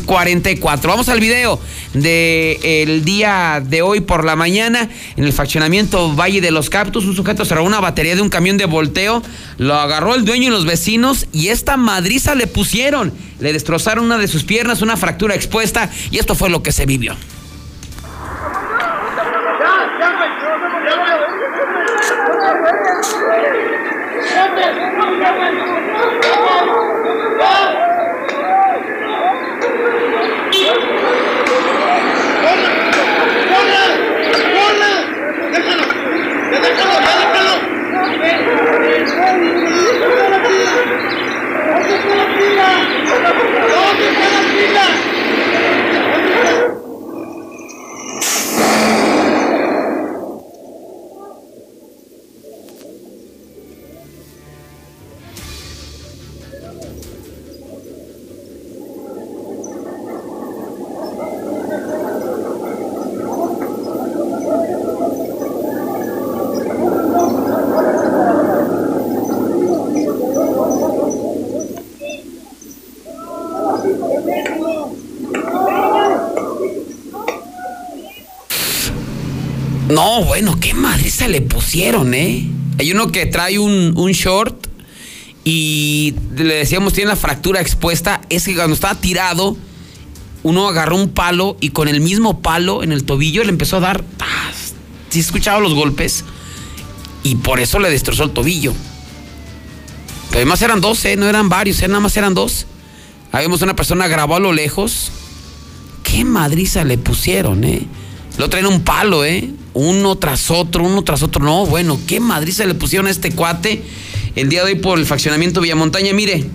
40 Vamos al video del día de hoy por la mañana en el faccionamiento Valle de los Cactus. Un sujeto cerró una batería de un camión de volteo, lo agarró el dueño y los vecinos y esta madriza le pusieron. Le destrozaron una de sus piernas, una fractura expuesta y esto fue lo que se vivió. No, bueno, qué madriza le pusieron, ¿eh? Hay uno que trae un, un short y le decíamos tiene la fractura expuesta. Es que cuando estaba tirado, uno agarró un palo y con el mismo palo en el tobillo le empezó a dar. ¿Sí escuchaba los golpes? Y por eso le destrozó el tobillo. Además eran dos, ¿eh? No eran varios, ¿eh? nada más eran dos. Habíamos una persona grabó a lo lejos. Qué madriza le pusieron, ¿eh? Lo traen un palo, ¿eh? Uno tras otro, uno tras otro. No, bueno, qué madrid se le pusieron a este cuate el día de hoy por el faccionamiento Villamontaña. Mire,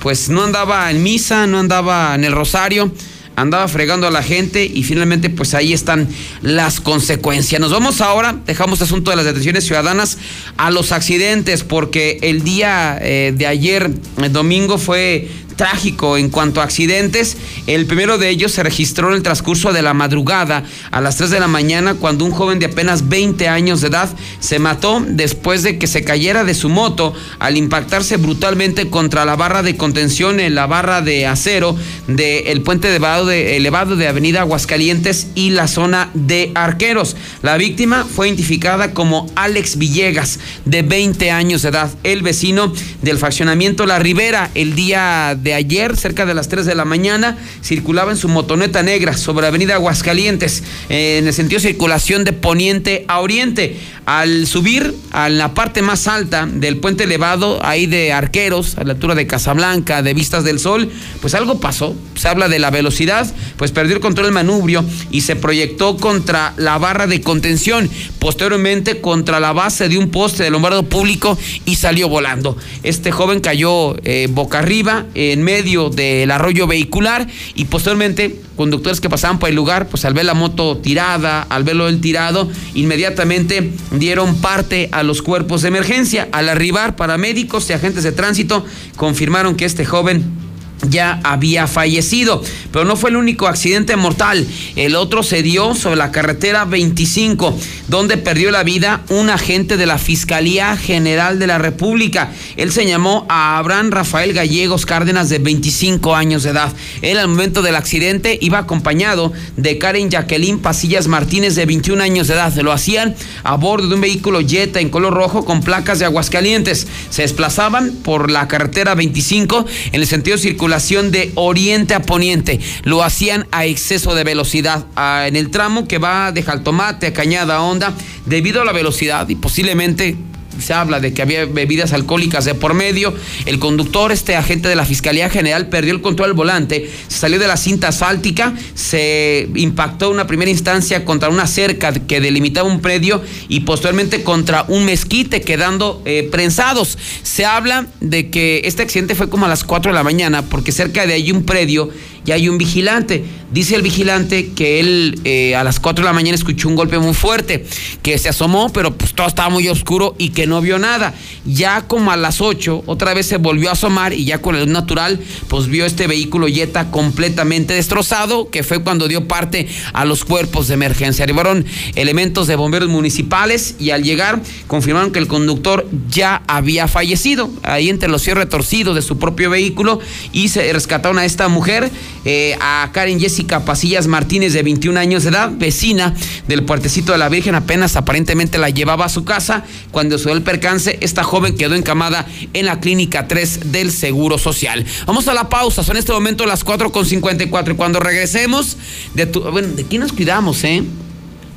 pues no andaba en misa, no andaba en el rosario, andaba fregando a la gente y finalmente pues ahí están las consecuencias. Nos vamos ahora, dejamos el asunto de las detenciones ciudadanas a los accidentes porque el día eh, de ayer, el domingo, fue trágico en cuanto a accidentes. El primero de ellos se registró en el transcurso de la madrugada a las 3 de la mañana cuando un joven de apenas 20 años de edad se mató después de que se cayera de su moto al impactarse brutalmente contra la barra de contención en la barra de acero del puente elevado de, elevado de Avenida Aguascalientes y la zona de Arqueros. La víctima fue identificada como Alex Villegas, de 20 años de edad, el vecino del faccionamiento La Ribera, el día de ayer, cerca de las 3 de la mañana, circulaba en su motoneta negra sobre Avenida Aguascalientes, en el sentido de circulación de poniente a oriente. Al subir a la parte más alta del puente elevado, ahí de Arqueros, a la altura de Casablanca, de Vistas del Sol, pues algo pasó. Se habla de la velocidad, pues perdió el control del manubrio y se proyectó contra la barra de contención, posteriormente contra la base de un poste de lombardo público y salió volando. Este joven cayó eh, boca arriba en medio del arroyo vehicular y posteriormente conductores que pasaban por el lugar, pues al ver la moto tirada, al verlo el tirado, inmediatamente dieron parte a los cuerpos de emergencia. Al arribar, paramédicos y agentes de tránsito confirmaron que este joven ya había fallecido. Pero no fue el único accidente mortal. El otro se dio sobre la carretera 25, donde perdió la vida un agente de la Fiscalía General de la República. Él se llamó a Abraham Rafael Gallegos Cárdenas, de 25 años de edad. Él al momento del accidente iba acompañado de Karen Jacqueline Pasillas Martínez, de 21 años de edad. Lo hacían a bordo de un vehículo Jetta en color rojo con placas de Aguascalientes. Se desplazaban por la carretera 25 en el sentido circular de oriente a poniente. Lo hacían a exceso de velocidad en el tramo que va de Jaltomate a Cañada Honda debido a la velocidad y posiblemente se habla de que había bebidas alcohólicas de por medio. El conductor, este agente de la Fiscalía General, perdió el control del volante, salió de la cinta asfáltica, se impactó en una primera instancia contra una cerca que delimitaba un predio y posteriormente contra un mezquite, quedando eh, prensados. Se habla de que este accidente fue como a las 4 de la mañana, porque cerca de allí un predio y hay un vigilante. Dice el vigilante que él eh, a las 4 de la mañana escuchó un golpe muy fuerte, que se asomó, pero pues todo estaba muy oscuro y que no vio nada. Ya como a las 8, otra vez se volvió a asomar y ya con el natural, pues vio este vehículo Jetta completamente destrozado, que fue cuando dio parte a los cuerpos de emergencia. Arribaron elementos de bomberos municipales y al llegar confirmaron que el conductor ya había fallecido, ahí entre los cierres torcidos de su propio vehículo y se rescataron a esta mujer eh, a Karen Jessica Pasillas Martínez, de 21 años de edad, vecina del puertecito de la Virgen, apenas aparentemente la llevaba a su casa. Cuando se dio el percance, esta joven quedó encamada en la clínica 3 del Seguro Social. Vamos a la pausa, son en este momento las 4.54 y cuando regresemos, de, bueno, ¿de quién nos cuidamos, eh?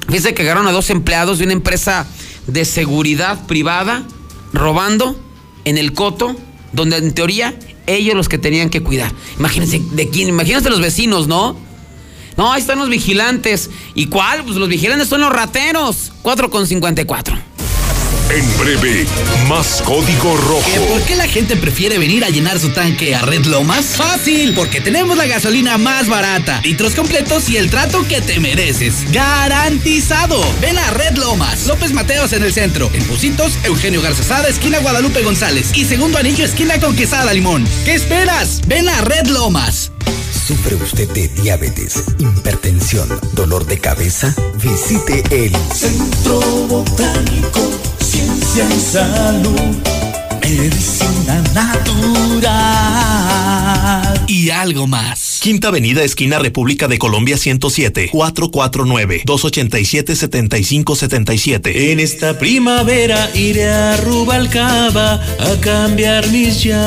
Fíjense que agarraron a dos empleados de una empresa de seguridad privada robando en el coto, donde en teoría ellos los que tenían que cuidar. Imagínense de quién, imagínense los vecinos, ¿no? No, ahí están los vigilantes. ¿Y cuál? Pues los vigilantes son los rateros. 4 con 54. En breve, más código rojo. ¿Por qué la gente prefiere venir a llenar su tanque a Red Lomas? Fácil, porque tenemos la gasolina más barata, litros completos y el trato que te mereces. ¡Garantizado! Ven a Red Lomas. López Mateos en el centro. En Pusitos, Eugenio Garzazada, esquina Guadalupe González. Y segundo anillo, esquina con Quesada Limón. ¿Qué esperas? Ven a Red Lomas. ¿Sufre usted de diabetes, hipertensión, dolor de cabeza? Visite el Centro Botánico Ciencia y salud, medicina natural. Y algo más. Quinta Avenida, esquina República de Colombia 107, 449-287-7577. En esta primavera iré a Rubalcaba a cambiar mis llantas.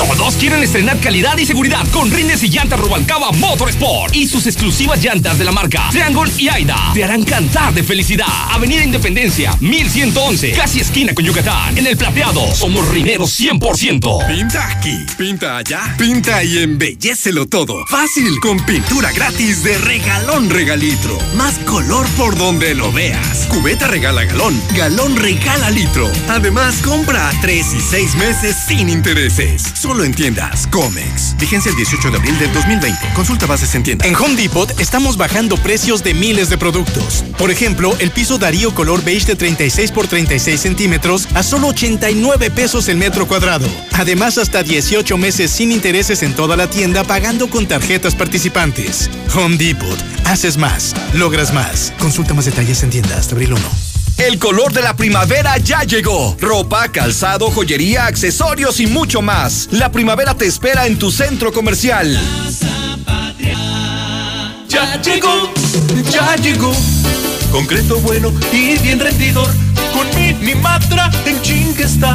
Todos quieren estrenar calidad y seguridad con rines y llantas Rubalcaba Motorsport y sus exclusivas llantas de la marca Triangle y Aida te harán cantar de felicidad. Avenida Independencia, 1111, casi esquina con Yucatán. En el plateado, somos rineros 100%. Pinta aquí, pinta allá, pinta y embellecelo todo. Fácil, con pintura gratis de regalón regalitro. Más color por donde lo veas. Cubeta regala galón, galón regala litro. Además, compra a 3 y 6 meses sin intereses. Solo en tiendas Comex. Vigencia el 18 de abril del 2020. Consulta bases en tienda. En Home Depot estamos bajando precios de miles de productos. Por ejemplo, el piso Darío color beige de 36 por 36 centímetros a solo 89 pesos el metro cuadrado. Además, hasta 18 meses sin intereses en toda la tienda pagando con tarjetas participantes. Home Depot. Haces más. Logras más. Consulta más detalles en tienda hasta abril 1. El color de la primavera ya llegó. Ropa, calzado, joyería, accesorios y mucho más. La primavera te espera en tu centro comercial. Ya llegó, ya llegó. Concreto bueno y bien rendidor. Con Minimatra en chingue está.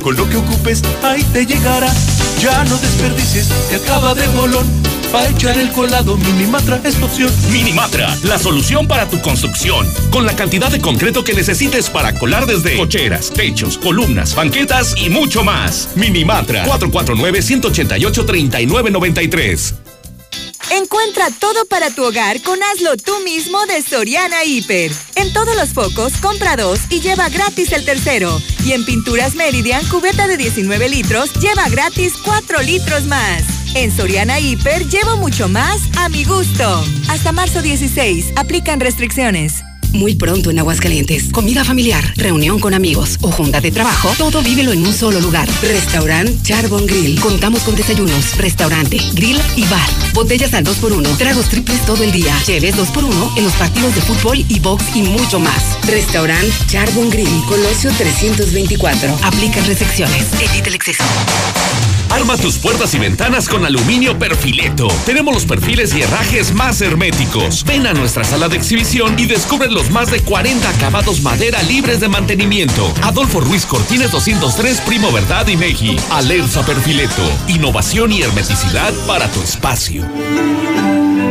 Con lo que ocupes, ahí te llegará. Ya no desperdicies, te acaba de bolón. Para echar el colado, Minimatra es tu opción. Minimatra, la solución para tu construcción. Con la cantidad de concreto que necesites para colar desde cocheras, techos, columnas, banquetas y mucho más. Minimatra, 449-188-3993. Encuentra todo para tu hogar con Hazlo tú mismo de Soriana Hiper. En todos los focos, compra dos y lleva gratis el tercero. Y en Pinturas Meridian, cubeta de 19 litros, lleva gratis 4 litros más. En Soriana Hiper, llevo mucho más a mi gusto. Hasta marzo 16, aplican restricciones. Muy pronto en Aguascalientes. Comida familiar, reunión con amigos o junta de trabajo. Todo vívelo en un solo lugar. Restaurant Charbon Grill. Contamos con desayunos, restaurante, grill y bar. Botellas al 2x1. Tragos triples todo el día. Cheves 2x1 en los partidos de fútbol y box y mucho más. Restaurant Charbon Grill. Colosio 324. Aplica restricciones. Evite el exceso. Arma tus puertas y ventanas con aluminio perfileto. Tenemos los perfiles y herrajes más herméticos. Ven a nuestra sala de exhibición y descubre los más de 40 acabados madera libres de mantenimiento. Adolfo Ruiz Cortines 203, Primo Verdad y Meji. Alerza Perfileto. Innovación y hermeticidad para tu espacio.